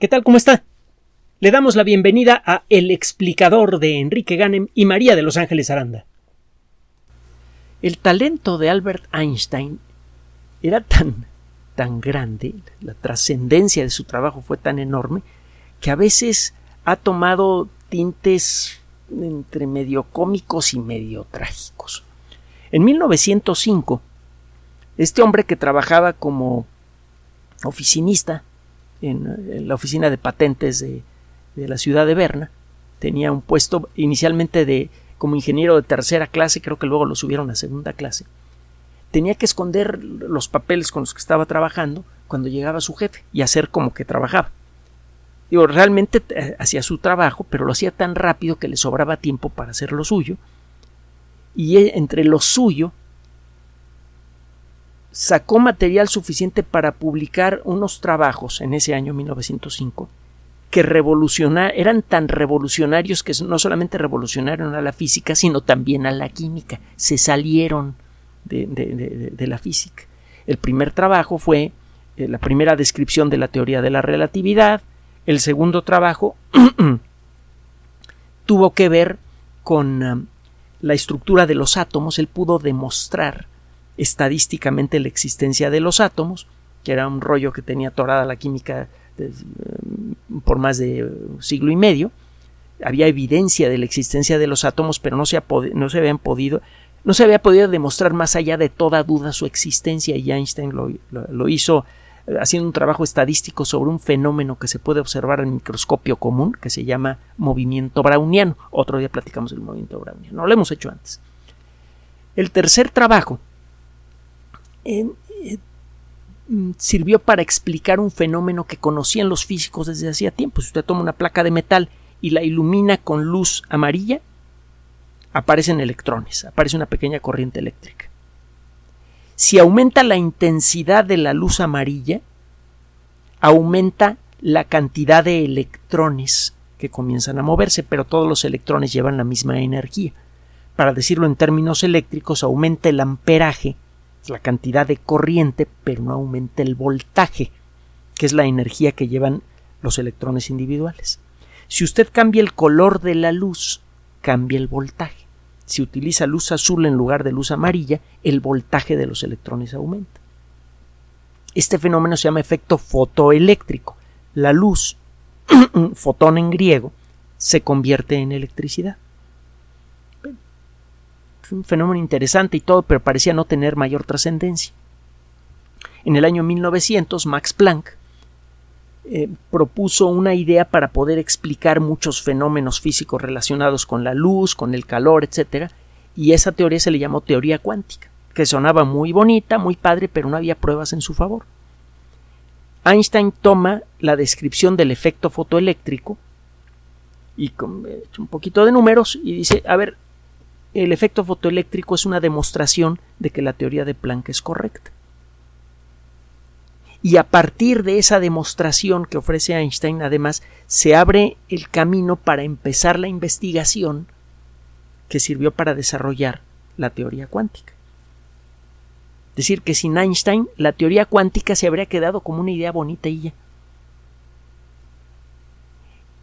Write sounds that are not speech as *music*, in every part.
¿Qué tal? ¿Cómo está? Le damos la bienvenida a El explicador de Enrique Ganem y María de Los Ángeles Aranda. El talento de Albert Einstein era tan, tan grande, la trascendencia de su trabajo fue tan enorme, que a veces ha tomado tintes entre medio cómicos y medio trágicos. En 1905, este hombre que trabajaba como oficinista en, la oficina de patentes de, la ciudad de Berna. Tenía un puesto inicialmente de como ingeniero de tercera clase, creo que luego lo subieron a segunda clase. Tenía que esconder los papeles con los que estaba trabajando cuando llegaba su jefe y hacer como que trabajaba. Digo, realmente eh, hacía su trabajo, pero lo hacía tan rápido que le sobraba tiempo para hacer lo suyo. Y e, entre lo suyo sacó material suficiente para publicar unos trabajos en ese año 1905 que eran tan revolucionarios que no solamente revolucionaron a la física, sino también a la química. Se salieron de, la física. El primer trabajo fue eh, la primera descripción de la teoría de la relatividad. El segundo trabajo *clears throat* tuvo que ver con um, la estructura de los átomos. Él pudo demostrar estadísticamente la existencia de los átomos, que era un rollo que tenía torada la química por más de un siglo y medio. Había evidencia de la existencia de los átomos, pero no se, no se habían podido no se había podido demostrar más allá de toda duda su existencia y Einstein lo, hizo eh, haciendo un trabajo estadístico sobre un fenómeno que se puede observar en microscopio común que se llama movimiento browniano. Otro día platicamos del movimiento browniano. No lo hemos hecho antes. El tercer trabajo eh, mm, sirvió para explicar un fenómeno que conocían los físicos desde hacía tiempo. Si usted toma una placa de metal y la ilumina con luz amarilla, aparecen electrones, aparece una pequeña corriente eléctrica. Si aumenta la intensidad de la luz amarilla, aumenta la cantidad de electrones que comienzan a moverse, pero todos los electrones llevan la misma energía. Para decirlo en términos eléctricos, aumenta el amperaje la cantidad de corriente, pero no aumenta el voltaje, que es la energía que llevan los electrones individuales. Si usted cambia el color de la luz, cambia el voltaje. Si utiliza luz azul en lugar de luz amarilla, el voltaje de los electrones aumenta. Este fenómeno se llama efecto fotoeléctrico. La luz, *clears throat* fotón en griego, se convierte en electricidad un fenómeno interesante y todo, pero parecía no tener mayor trascendencia. En el año 1900, Max Planck eh, propuso una idea para poder explicar muchos fenómenos físicos relacionados con la luz, con el calor, etc. Y esa teoría se le llamó teoría cuántica, que sonaba muy bonita, muy padre, pero no había pruebas en su favor. Einstein toma la descripción del efecto fotoeléctrico y con eh, un poquito de números y dice, a ver, el efecto fotoeléctrico es una demostración de que la teoría de Planck es correcta. Y a partir de esa demostración que ofrece Einstein, además, se abre el camino para empezar la investigación que sirvió para desarrollar la teoría cuántica. Es decir, que sin Einstein la teoría cuántica se habría quedado como una idea bonita y ya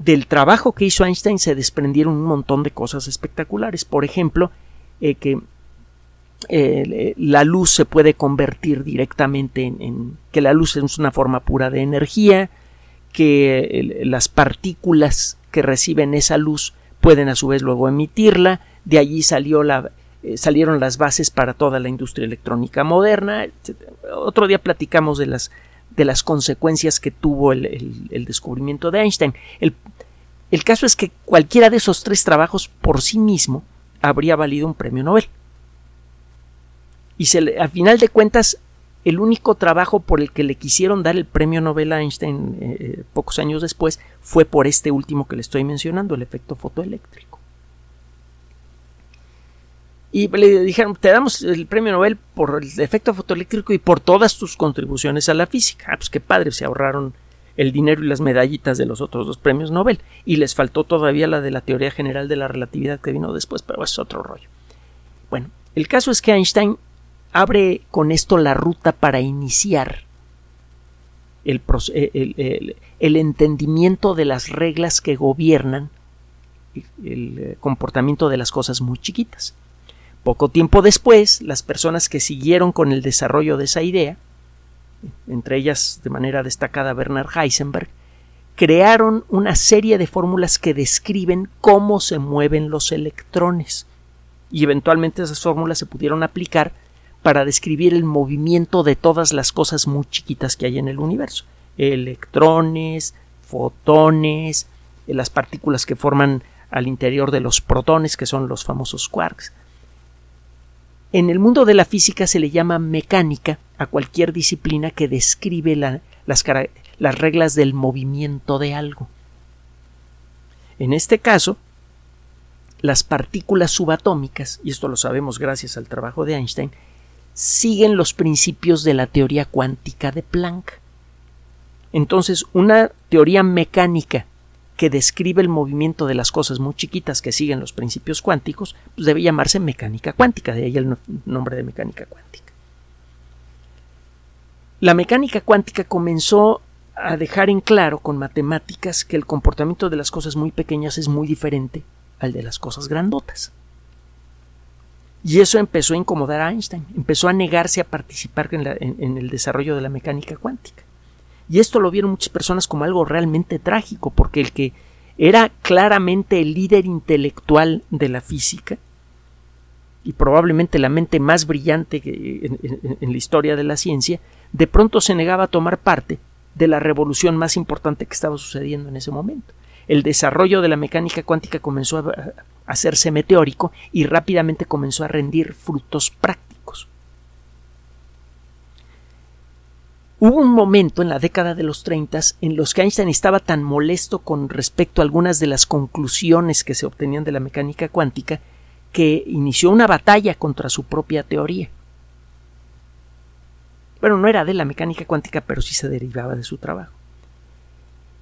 del trabajo que hizo Einstein se desprendieron un montón de cosas espectaculares. Por ejemplo, eh, que eh, la luz se puede convertir directamente en, que la luz es una forma pura de energía, que las partículas que reciben esa luz pueden a su vez luego emitirla, de allí salió la, eh, salieron las bases para toda la industria electrónica moderna. Otro día platicamos de las de las consecuencias que tuvo el, descubrimiento de Einstein. El, caso es que cualquiera de esos tres trabajos por sí mismo habría valido un premio Nobel. Y al final de cuentas, el único trabajo por el que le quisieron dar el premio Nobel a Einstein eh, eh, pocos años después fue por este último que le estoy mencionando, el efecto fotoeléctrico y le dijeron, te damos el premio Nobel por el efecto fotoeléctrico y por todas tus contribuciones a la física. Ah, pues qué padre, se ahorraron el dinero y las medallitas de los otros dos premios Nobel. Y les faltó todavía la de la teoría general de la relatividad que vino después, pero es otro rollo. Bueno, el caso es que Einstein abre con esto la ruta para iniciar el, el, entendimiento de las reglas que gobiernan el eh, comportamiento de las cosas muy chiquitas. Poco tiempo después, las personas que siguieron con el desarrollo de esa idea, entre ellas de manera destacada Bernard Heisenberg, crearon una serie de fórmulas que describen cómo se mueven los electrones. Y eventualmente esas fórmulas se pudieron aplicar para describir el movimiento de todas las cosas muy chiquitas que hay en el universo. Electrones, fotones, las partículas que forman al interior de los protones, que son los famosos quarks. En el mundo de la física se le llama mecánica a cualquier disciplina que describe las, las reglas del movimiento de algo. En este caso, las partículas subatómicas, y esto lo sabemos gracias al trabajo de Einstein, siguen los principios de la teoría cuántica de Planck. Entonces, una teoría mecánica que describe el movimiento de las cosas muy chiquitas que siguen los principios cuánticos, pues debe llamarse mecánica cuántica, de ahí el nombre de mecánica cuántica. La mecánica cuántica comenzó a dejar en claro con matemáticas que el comportamiento de las cosas muy pequeñas es muy diferente al de las cosas grandotas. Y eso empezó a incomodar a Einstein, empezó a negarse a participar en, el desarrollo de la mecánica cuántica. Y esto lo vieron muchas personas como algo realmente trágico, porque el que era claramente el líder intelectual de la física, y probablemente la mente más brillante en, la historia de la ciencia, de pronto se negaba a tomar parte de la revolución más importante que estaba sucediendo en ese momento. El desarrollo de la mecánica cuántica comenzó a hacerse meteórico y rápidamente comenzó a rendir frutos prácticos. Hubo un momento en la década de los 30 en los que Einstein estaba tan molesto con respecto a algunas de las conclusiones que se obtenían de la mecánica cuántica que inició una batalla contra su propia teoría. Bueno, no era de la mecánica cuántica, pero sí se derivaba de su trabajo.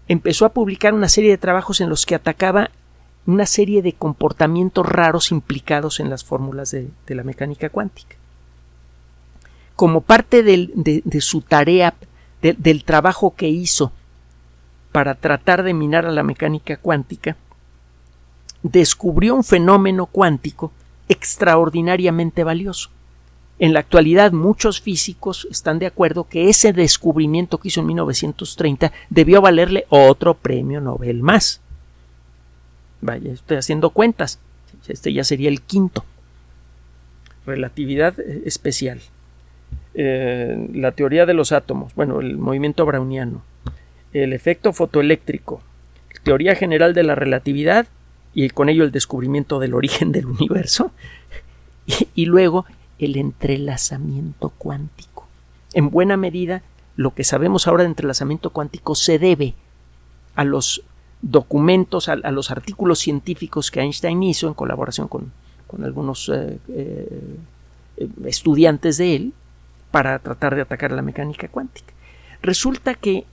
Empezó a publicar una serie de trabajos en los que atacaba una serie de comportamientos raros implicados en las fórmulas de, la mecánica cuántica como parte de, su tarea, del trabajo que hizo para tratar de minar a la mecánica cuántica, descubrió un fenómeno cuántico extraordinariamente valioso. En la actualidad muchos físicos están de acuerdo que ese descubrimiento que hizo en 1930 debió valerle otro premio Nobel más. Vaya, estoy haciendo cuentas. Este ya sería el quinto. Relatividad eh, especial. Eh, la teoría de los átomos, bueno, el movimiento browniano, el efecto fotoeléctrico, teoría general de la relatividad y con ello el descubrimiento del origen del universo *laughs* y, luego el entrelazamiento cuántico. En buena medida, lo que sabemos ahora de entrelazamiento cuántico se debe a los documentos, a, los artículos científicos que Einstein hizo en colaboración con, algunos eh, eh, estudiantes de él, para tratar de atacar la mecánica cuántica. Resulta que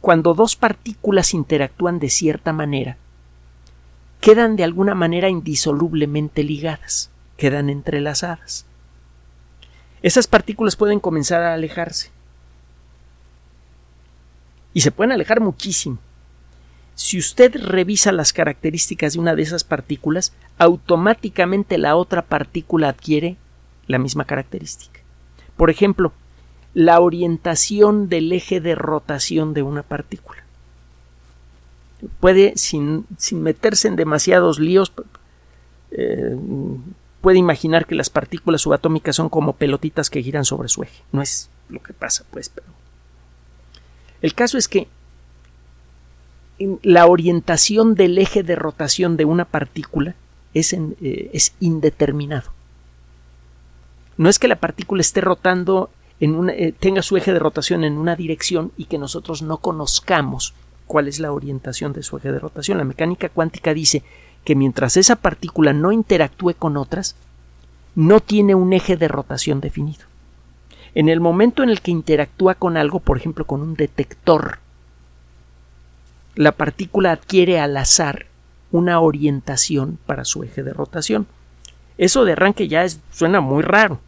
cuando dos partículas interactúan de cierta manera, quedan de alguna manera indisolublemente ligadas, quedan entrelazadas. Esas partículas pueden comenzar a alejarse. Y se pueden alejar muchísimo. Si usted revisa las características de una de esas partículas, automáticamente la otra partícula adquiere la misma característica. Por ejemplo, la orientación del eje de rotación de una partícula. Puede, sin, meterse en demasiados líos, eh, puede imaginar que las partículas subatómicas son como pelotitas que giran sobre su eje. No es lo que pasa, pues, pero. El caso es que la orientación del eje de rotación de una partícula es, eh, es indeterminado. No es que la partícula esté rotando en una, eh, tenga su eje de rotación en una dirección y que nosotros no conozcamos cuál es la orientación de su eje de rotación. La mecánica cuántica dice que mientras esa partícula no interactúe con otras, no tiene un eje de rotación definido. En el momento en el que interactúa con algo, por ejemplo, con un detector, la partícula adquiere al azar una orientación para su eje de rotación. Eso de arranque ya suena muy raro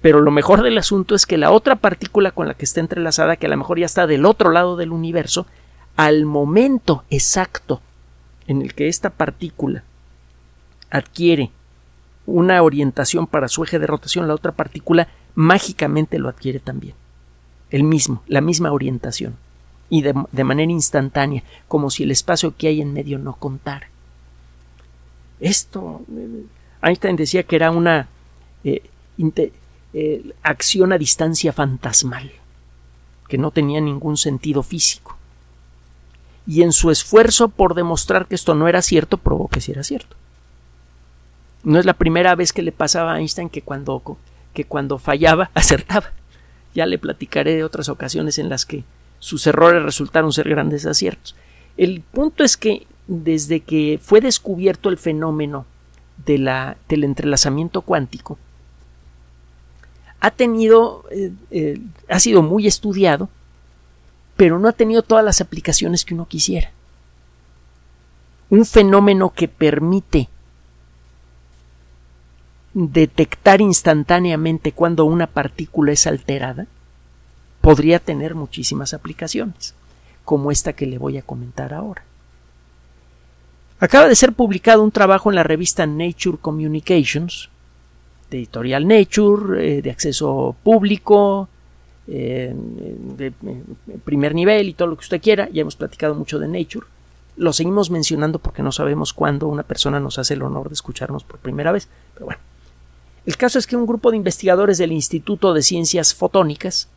Pero lo mejor del asunto es que la otra partícula con la que está entrelazada, que a lo mejor ya está del otro lado del universo, al momento exacto en el que esta partícula adquiere una orientación para su eje de rotación, la otra partícula mágicamente lo adquiere también. El mismo, la misma orientación. Y de, manera instantánea, como si el espacio que hay en medio no contara. Esto, eh, Einstein decía que era una eh, eh, acción a distancia fantasmal, que no tenía ningún sentido físico. Y en su esfuerzo por demostrar que esto no era cierto, probó que sí era cierto. No es la primera vez que le pasaba a Einstein que cuando, que cuando fallaba *laughs* acertaba. Ya le platicaré de otras ocasiones en las que sus errores resultaron ser grandes aciertos. El punto es que desde que fue descubierto el fenómeno de la, del entrelazamiento cuántico, ha tenido, eh, eh, ha sido muy estudiado, pero no ha tenido todas las aplicaciones que uno quisiera. Un fenómeno que permite detectar instantáneamente cuando una partícula es alterada podría tener muchísimas aplicaciones, como esta que le voy a comentar ahora. Acaba de ser publicado un trabajo en la revista Nature Communications, de editorial Nature, eh, de acceso público, eh, de, primer nivel y todo lo que usted quiera. Ya hemos platicado mucho de Nature. Lo seguimos mencionando porque no sabemos cuándo una persona nos hace el honor de escucharnos por primera vez. Pero bueno, el caso es que un grupo de investigadores del Instituto de Ciencias Fotónicas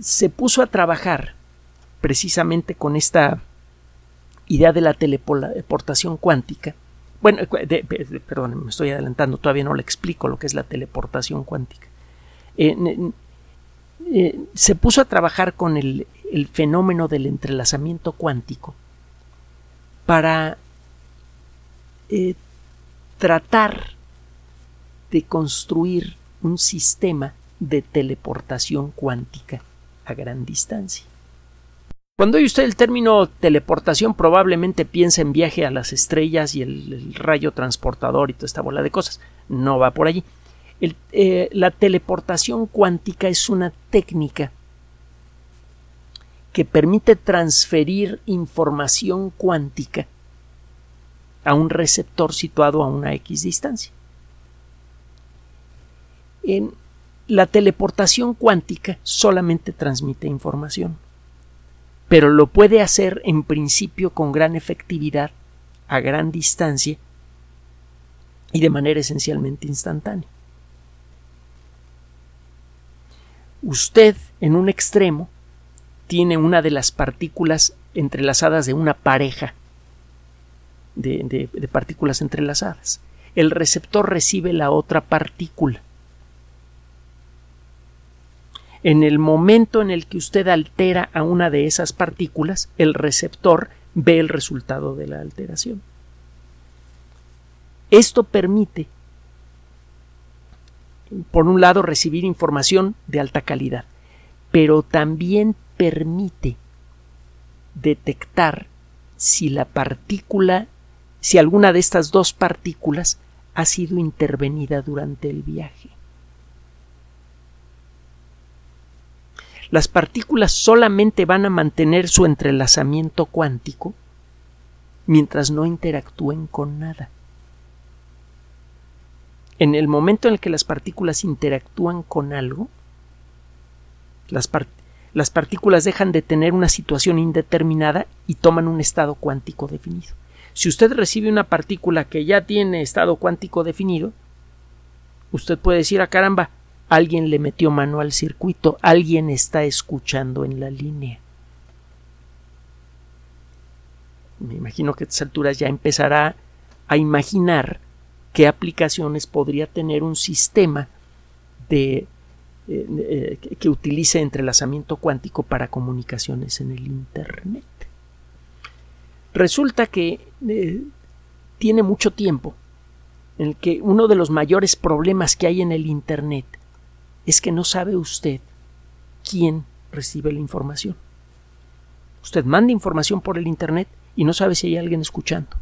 se puso a trabajar precisamente con esta idea de la teleportación cuántica. Bueno, perdón, me estoy adelantando, todavía no le explico lo que es la teleportación cuántica. Eh, eh, se puso a trabajar con el, el fenómeno del entrelazamiento cuántico para eh, tratar de construir un sistema de teleportación cuántica a gran distancia. Cuando oye usted el término teleportación probablemente piensa en viaje a las estrellas y el, rayo transportador y toda esta bola de cosas. No va por allí. Eh, la teleportación cuántica es una técnica que permite transferir información cuántica a un receptor situado a una X distancia. La teleportación cuántica solamente transmite información, pero lo puede hacer en principio con gran efectividad, a gran distancia y de manera esencialmente instantánea. Usted, en un extremo, tiene una de las partículas entrelazadas de una pareja de, partículas entrelazadas. El receptor recibe la otra partícula. En el momento en el que usted altera a una de esas partículas, el receptor ve el resultado de la alteración. Esto permite, por un lado, recibir información de alta calidad, pero también permite detectar si la partícula si alguna de estas dos partículas ha sido intervenida durante el viaje. Las partículas solamente van a mantener su entrelazamiento cuántico mientras no interactúen con nada. En el momento en el que las partículas interactúan con algo, las, las partículas dejan de tener una situación indeterminada y toman un estado cuántico definido. Si usted recibe una partícula que ya tiene estado cuántico definido, usted puede decir a ah, caramba, alguien le metió mano al circuito, alguien está escuchando en la línea. Me imagino que a estas alturas ya empezará a imaginar qué aplicaciones podría tener un sistema de, eh, eh, que utilice entrelazamiento cuántico para comunicaciones en el Internet. Resulta que eh, tiene mucho tiempo en el que uno de los mayores problemas que hay en el Internet es que no sabe usted quién recibe la información. Usted manda información por el Internet y no sabe si hay alguien escuchando.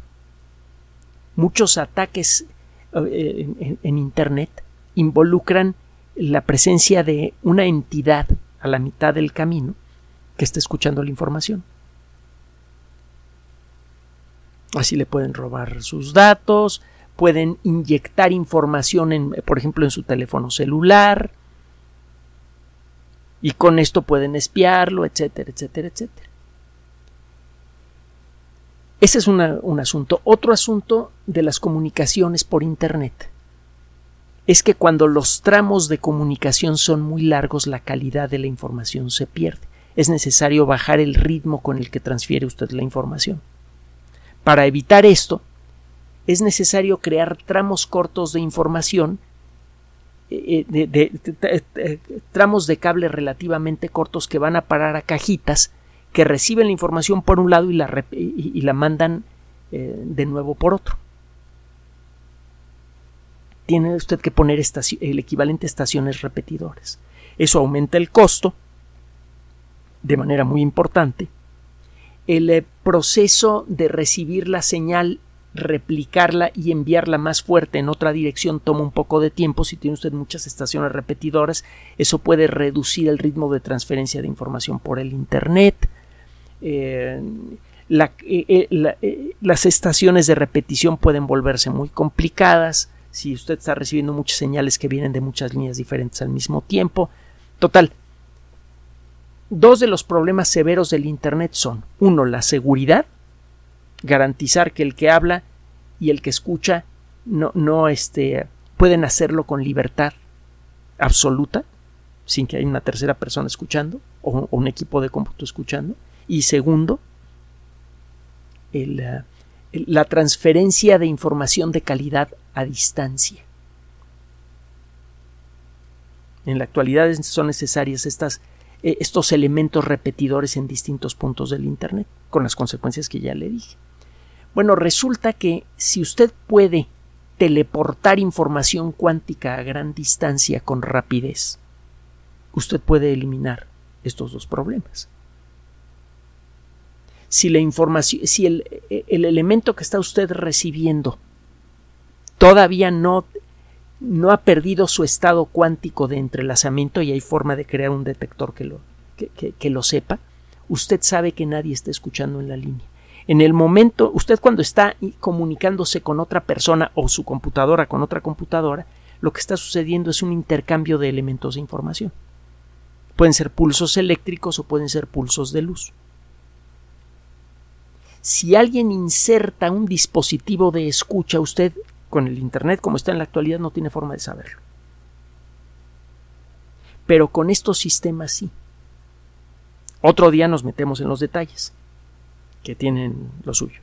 Muchos ataques eh, en, Internet involucran la presencia de una entidad a la mitad del camino que está escuchando la información. Así le pueden robar sus datos, pueden inyectar información, en, por ejemplo, en su teléfono celular, y con esto pueden espiarlo, etcétera, etcétera, etcétera. Ese es un asunto. Otro asunto de las comunicaciones por Internet es que cuando los tramos de comunicación son muy largos, la calidad de la información se pierde. Es necesario bajar el ritmo con el que transfiere usted la información. Para evitar esto, es necesario crear tramos cortos de información, eh, eh, de, tramos de cable relativamente cortos que van a parar a cajitas que reciben la información por un lado y la, mandan eh, de nuevo por otro. Tiene usted que poner el equivalente a estaciones repetidoras. Eso aumenta el costo de manera muy importante el eh, proceso de recibir la señal, replicarla y enviarla más fuerte en otra dirección toma un poco de tiempo. Si tiene usted muchas estaciones repetidoras, eso puede reducir el ritmo de transferencia de información por el Internet. Eh, eh, las estaciones de repetición pueden volverse muy complicadas si usted está recibiendo muchas señales que vienen de muchas líneas diferentes al mismo tiempo. Total, Dos de los problemas severos del Internet son, uno, la seguridad, garantizar que el que habla y el que escucha no, no este, pueden hacerlo con libertad absoluta, sin que haya una tercera persona escuchando o, un equipo de cómputo escuchando. Y segundo, eh, la transferencia de información de calidad a distancia. En la actualidad son necesarias estas eh, estos elementos repetidores en distintos puntos del Internet, con las consecuencias que ya le dije. Bueno, resulta que si usted puede teleportar información cuántica a gran distancia con rapidez, usted puede eliminar estos dos problemas. Si la información, si el, el elemento que está usted recibiendo todavía no no ha perdido su estado cuántico de entrelazamiento y hay forma de crear un detector que lo, que, lo sepa, usted sabe que nadie está escuchando en la línea. En el momento, usted cuando está comunicándose con otra persona o su computadora con otra computadora, lo que está sucediendo es un intercambio de elementos de información. Pueden ser pulsos eléctricos o pueden ser pulsos de luz. Si alguien inserta un dispositivo de escucha, usted con el Internet como está en la actualidad no tiene forma de saberlo. Pero con estos sistemas sí. Otro día nos metemos en los detalles que tienen lo suyo.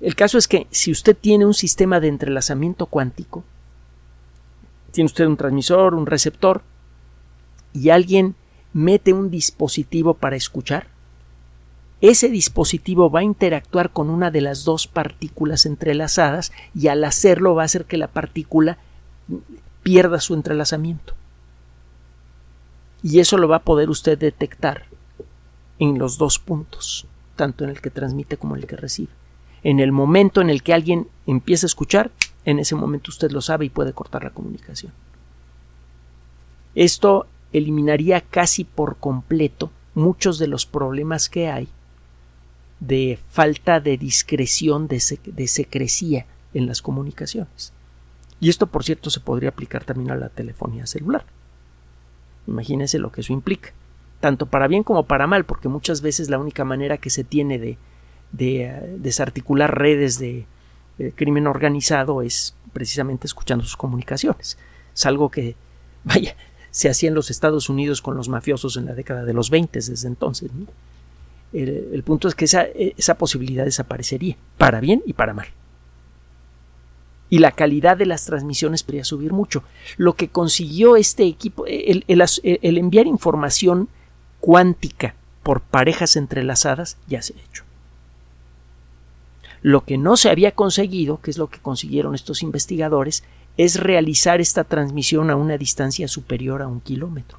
El caso es que si usted tiene un sistema de entrelazamiento cuántico, tiene usted un transmisor, un receptor, y alguien mete un dispositivo para escuchar, ese dispositivo va a interactuar con una de las dos partículas entrelazadas y al hacerlo va a hacer que la partícula pierda su entrelazamiento. Y eso lo va a poder usted detectar en los dos puntos, tanto en el que transmite como en el que recibe. En el momento en el que alguien empieza a escuchar, en ese momento usted lo sabe y puede cortar la comunicación. Esto eliminaría casi por completo muchos de los problemas que hay de falta de discreción, de, secrecía en las comunicaciones. Y esto, por cierto, se podría aplicar también a la telefonía celular. Imagínense lo que eso implica, tanto para bien como para mal, porque muchas veces la única manera que se tiene de, eh, desarticular redes de crimen organizado es precisamente escuchando sus comunicaciones. Es algo que, vaya, se hacía en los Estados Unidos con los mafiosos en la década de los 20 desde entonces. El, punto es que esa, esa posibilidad desaparecería, para bien y para mal y la calidad de las transmisiones podría subir mucho. Lo que consiguió este equipo, el, el, enviar información cuántica por parejas entrelazadas, ya se ha hecho. Lo que no se había conseguido, que es lo que consiguieron estos investigadores, es realizar esta transmisión a una distancia superior a un kilómetro.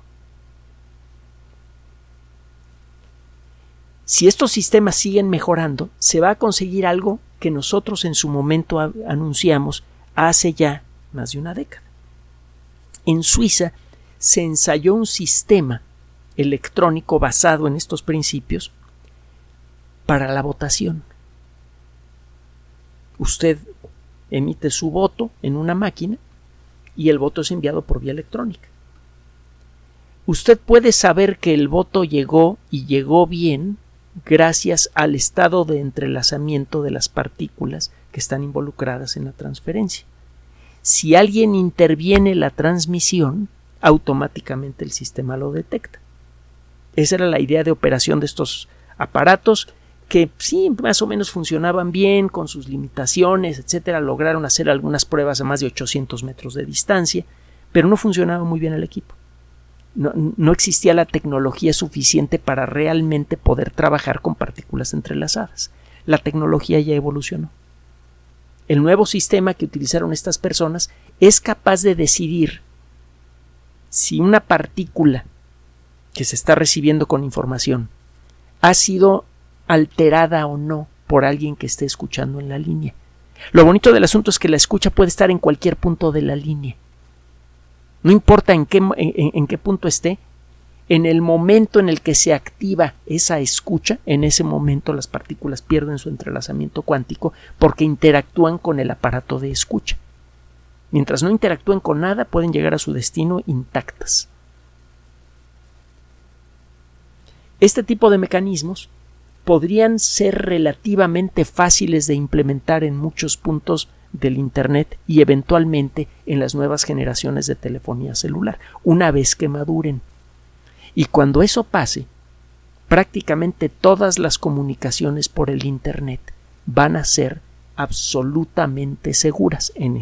Si estos sistemas siguen mejorando, se va a conseguir algo que nosotros en su momento anunciamos hace ya más de una década. en Suiza se ensayó un sistema electrónico basado en estos principios para la votación. Usted emite su voto en una máquina y el voto es enviado por vía electrónica. Usted puede saber que el voto llegó y llegó bien gracias al estado de entrelazamiento de las partículas que están involucradas en la transferencia. Si alguien interviene la transmisión, automáticamente el sistema lo detecta. Esa era la idea de operación de estos aparatos que sí, más o menos funcionaban bien con sus limitaciones, etcétera. Lograron hacer algunas pruebas a más de 800 metros de distancia, pero no funcionaba muy bien el equipo. No, existía la tecnología suficiente para realmente poder trabajar con partículas entrelazadas. La tecnología ya evolucionó. El nuevo sistema que utilizaron estas personas es capaz de decidir si una partícula que se está recibiendo con información ha sido alterada o no por alguien que esté escuchando en la línea. Lo bonito del asunto es que la escucha puede estar en cualquier punto de la línea. No importa en qué, en, qué punto esté, en el momento en el que se activa esa escucha, en ese momento las partículas pierden su entrelazamiento cuántico porque interactúan con el aparato de escucha. Mientras no interactúen con nada, pueden llegar a su destino intactas. Este tipo de mecanismos podrían ser relativamente fáciles de implementar en muchos puntos del Internet y eventualmente en las nuevas generaciones de telefonía celular, una vez que maduren. Y cuando eso pase, prácticamente todas las comunicaciones por el Internet van a ser absolutamente seguras en,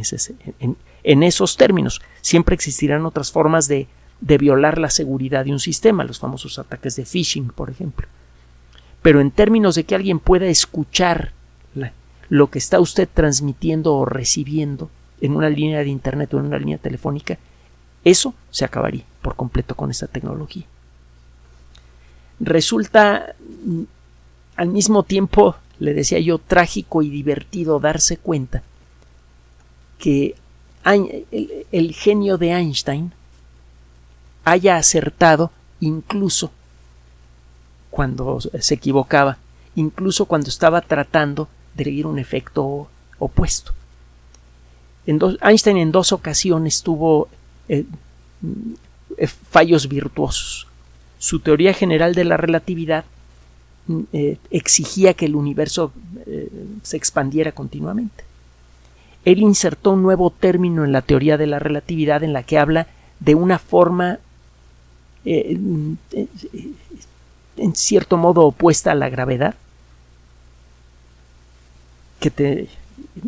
esos términos. Siempre existirán otras formas de, de violar la seguridad de un sistema, los famosos ataques de phishing, por ejemplo. Pero en términos de que alguien pueda escuchar lo que está usted transmitiendo o recibiendo en una línea de Internet o en una línea telefónica, eso se acabaría por completo con esta tecnología. Resulta mm, al mismo tiempo, le decía yo, trágico y divertido darse cuenta que el, genio de Einstein haya acertado incluso cuando se equivocaba, incluso cuando estaba tratando un efecto opuesto. Einstein en dos ocasiones tuvo eh, mm, fallos virtuosos su teoría general de la relatividad mm, eh, exigía que el universo eh, se expandiera continuamente. Él insertó un nuevo término en la teoría de la relatividad en la que habla de una forma eh, mm, en cierto modo opuesta a la gravedad que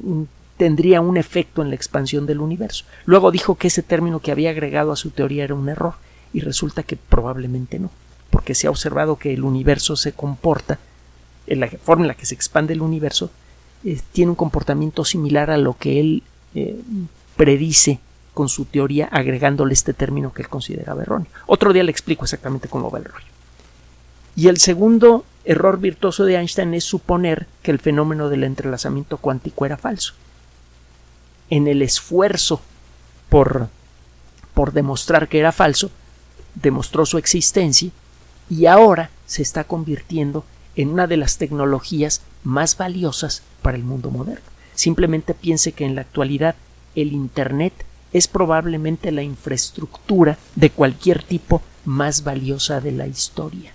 mm, tendría un efecto en la expansión del universo. Luego dijo que ese término que había agregado a su teoría era un error y resulta que probablemente no, porque se ha observado que el universo se comporta, en la forma en la que se expande el universo, eh, tiene un comportamiento similar a lo que él eh, predice con su teoría agregándole este término que él consideraba erróneo. Otro día le explico exactamente cómo va el rollo. Y el segundo error virtuoso de Einstein es suponer que el fenómeno del entrelazamiento cuántico era falso. En el esfuerzo por, por demostrar que era falso, demostró su existencia y ahora se está convirtiendo en una de las tecnologías más valiosas para el mundo moderno. Simplemente piense que en la actualidad el Internet es probablemente la infraestructura de cualquier tipo más valiosa de la historia.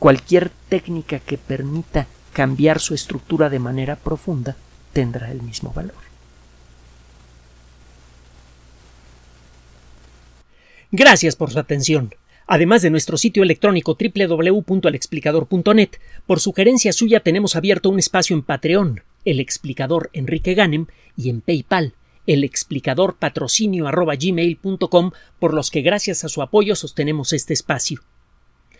Cualquier técnica que permita cambiar su estructura de manera profunda tendrá el mismo valor. Gracias por su atención. Además de nuestro sitio electrónico www.alexplicador.net, por sugerencia suya tenemos abierto un espacio en Patreon, el explicador Enrique Ganem, y en PayPal, el explicador patrocinio por los que gracias a su apoyo sostenemos este espacio.